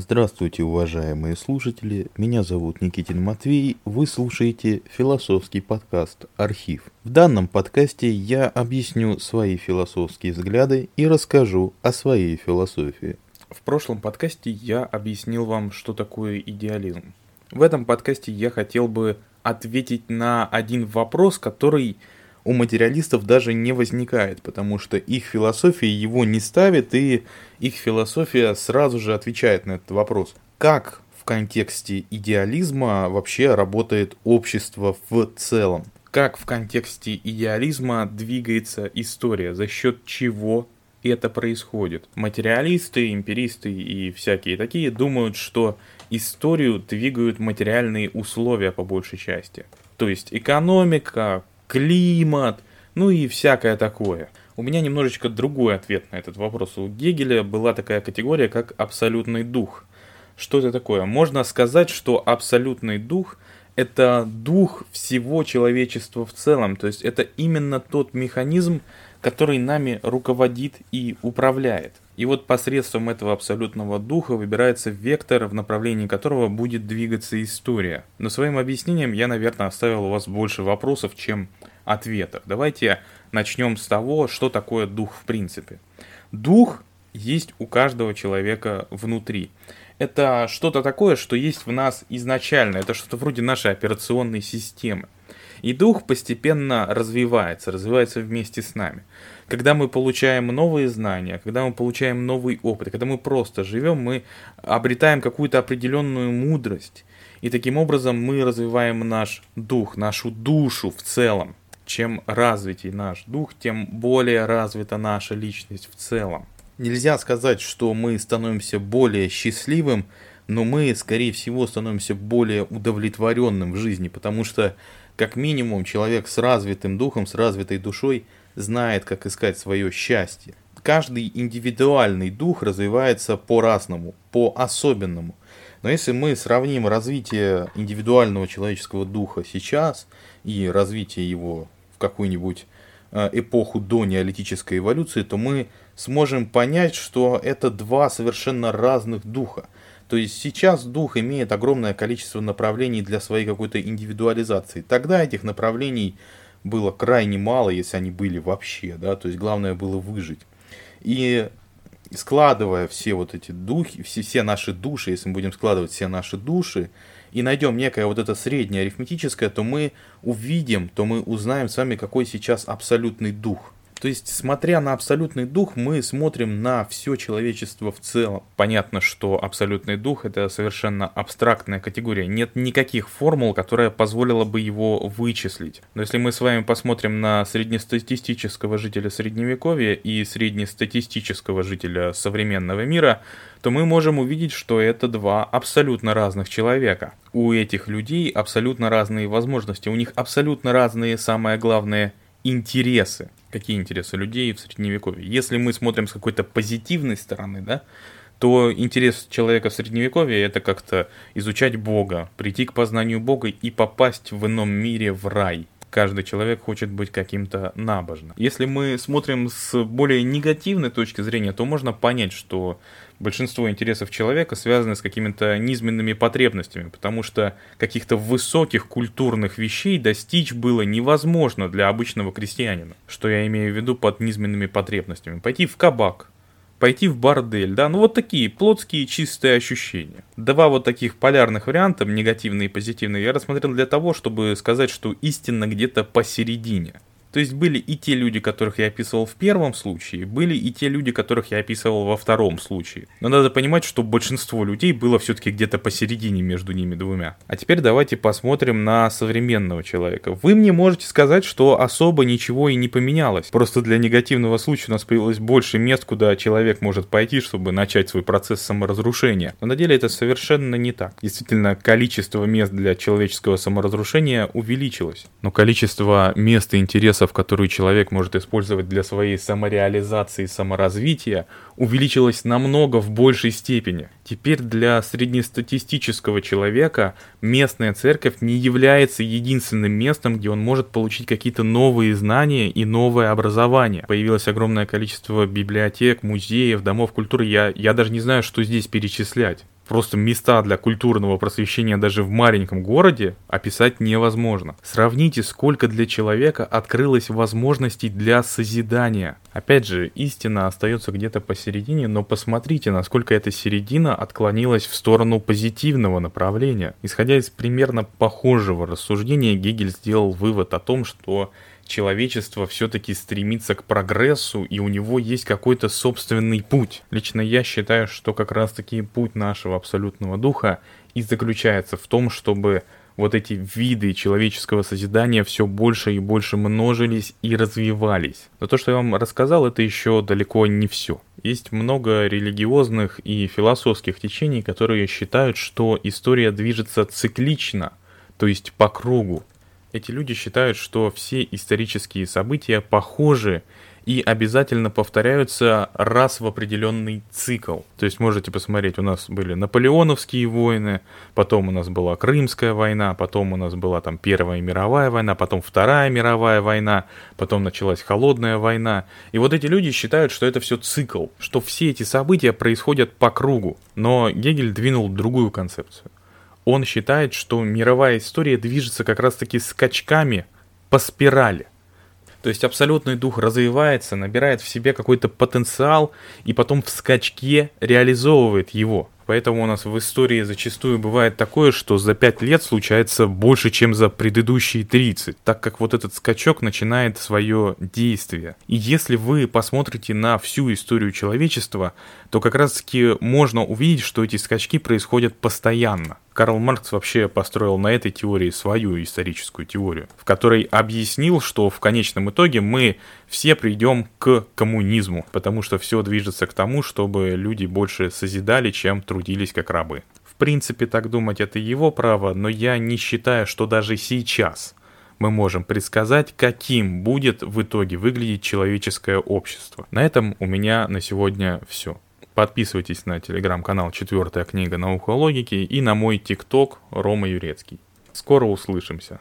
Здравствуйте, уважаемые слушатели. Меня зовут Никитин Матвей. Вы слушаете философский подкаст «Архив». В данном подкасте я объясню свои философские взгляды и расскажу о своей философии. В прошлом подкасте я объяснил вам, что такое идеализм. В этом подкасте я хотел бы ответить на один вопрос, который у материалистов даже не возникает, потому что их философия его не ставит, и их философия сразу же отвечает на этот вопрос. Как в контексте идеализма вообще работает общество в целом? Как в контексте идеализма двигается история? За счет чего это происходит? Материалисты, эмпиристы и всякие такие думают, что историю двигают материальные условия по большей части. То есть экономика, климат, ну и всякое такое. У меня немножечко другой ответ на этот вопрос. У Гегеля была такая категория, как абсолютный дух. Что это такое? Можно сказать, что абсолютный дух – это дух всего человечества в целом. То есть это именно тот механизм, который нами руководит и управляет. И вот посредством этого абсолютного духа выбирается вектор, в направлении которого будет двигаться история. Но своим объяснением я, наверное, оставил у вас больше вопросов, чем ответов. Давайте начнем с того, что такое дух в принципе. Дух есть у каждого человека внутри. Это что-то такое, что есть в нас изначально. Это что-то вроде нашей операционной системы. И дух постепенно развивается, развивается вместе с нами. Когда мы получаем новые знания, когда мы получаем новый опыт, когда мы просто живем, мы обретаем какую-то определенную мудрость. И таким образом мы развиваем наш дух, нашу душу в целом. Чем развитий наш дух, тем более развита наша личность в целом. Нельзя сказать, что мы становимся более счастливым, но мы, скорее всего, становимся более удовлетворенным в жизни, потому что, как минимум, человек с развитым духом, с развитой душой знает, как искать свое счастье. Каждый индивидуальный дух развивается по-разному, по-особенному. Но если мы сравним развитие индивидуального человеческого духа сейчас и развитие его какую-нибудь э, эпоху до неолитической эволюции, то мы сможем понять, что это два совершенно разных духа. То есть сейчас дух имеет огромное количество направлений для своей какой-то индивидуализации. Тогда этих направлений было крайне мало, если они были вообще, да, то есть главное было выжить. И складывая все вот эти духи, все, все наши души, если мы будем складывать все наши души, и найдем некое вот это среднее арифметическое, то мы увидим, то мы узнаем с вами, какой сейчас абсолютный дух – то есть, смотря на абсолютный дух, мы смотрим на все человечество в целом. Понятно, что абсолютный дух это совершенно абстрактная категория. Нет никаких формул, которая позволила бы его вычислить. Но если мы с вами посмотрим на среднестатистического жителя средневековья и среднестатистического жителя современного мира, то мы можем увидеть, что это два абсолютно разных человека. У этих людей абсолютно разные возможности, у них абсолютно разные, самое главное, интересы. Какие интересы людей в средневековье? Если мы смотрим с какой-то позитивной стороны, да, то интерес человека в средневековье это как-то изучать Бога, прийти к познанию Бога и попасть в ином мире в рай. Каждый человек хочет быть каким-то набожным. Если мы смотрим с более негативной точки зрения, то можно понять, что большинство интересов человека связаны с какими-то низменными потребностями, потому что каких-то высоких культурных вещей достичь было невозможно для обычного крестьянина. Что я имею в виду под низменными потребностями? Пойти в кабак, пойти в бордель, да, ну вот такие плотские чистые ощущения. Два вот таких полярных варианта, негативные и позитивные, я рассмотрел для того, чтобы сказать, что истина где-то посередине. То есть были и те люди, которых я описывал в первом случае, были и те люди, которых я описывал во втором случае. Но надо понимать, что большинство людей было все-таки где-то посередине между ними двумя. А теперь давайте посмотрим на современного человека. Вы мне можете сказать, что особо ничего и не поменялось. Просто для негативного случая у нас появилось больше мест, куда человек может пойти, чтобы начать свой процесс саморазрушения. Но на деле это совершенно не так. Действительно, количество мест для человеческого саморазрушения увеличилось. Но количество мест и интересов ресурсов, которые человек может использовать для своей самореализации и саморазвития, увеличилось намного в большей степени. Теперь для среднестатистического человека местная церковь не является единственным местом, где он может получить какие-то новые знания и новое образование. Появилось огромное количество библиотек, музеев, домов культуры. Я, я даже не знаю, что здесь перечислять. Просто места для культурного просвещения даже в маленьком городе описать невозможно. Сравните, сколько для человека открылось возможностей для созидания. Опять же, истина остается где-то посередине, но посмотрите, насколько эта середина отклонилась в сторону позитивного направления. Исходя из примерно похожего рассуждения, Гегель сделал вывод о том, что человечество все-таки стремится к прогрессу, и у него есть какой-то собственный путь. Лично я считаю, что как раз-таки путь нашего абсолютного духа и заключается в том, чтобы вот эти виды человеческого созидания все больше и больше множились и развивались. Но то, что я вам рассказал, это еще далеко не все. Есть много религиозных и философских течений, которые считают, что история движется циклично, то есть по кругу. Эти люди считают, что все исторические события похожи и обязательно повторяются раз в определенный цикл. То есть можете посмотреть, у нас были наполеоновские войны, потом у нас была Крымская война, потом у нас была там Первая мировая война, потом Вторая мировая война, потом началась Холодная война. И вот эти люди считают, что это все цикл, что все эти события происходят по кругу. Но Гегель двинул другую концепцию он считает, что мировая история движется как раз-таки скачками по спирали. То есть абсолютный дух развивается, набирает в себе какой-то потенциал и потом в скачке реализовывает его. Поэтому у нас в истории зачастую бывает такое, что за 5 лет случается больше, чем за предыдущие 30, так как вот этот скачок начинает свое действие. И если вы посмотрите на всю историю человечества, то как раз таки можно увидеть, что эти скачки происходят постоянно. Карл Маркс вообще построил на этой теории свою историческую теорию, в которой объяснил, что в конечном итоге мы все придем к коммунизму, потому что все движется к тому, чтобы люди больше созидали, чем трудились как рабы. В принципе, так думать это его право, но я не считаю, что даже сейчас мы можем предсказать, каким будет в итоге выглядеть человеческое общество. На этом у меня на сегодня все. Подписывайтесь на телеграм-канал «Четвертая книга наука логики» и на мой тикток Рома Юрецкий. Скоро услышимся.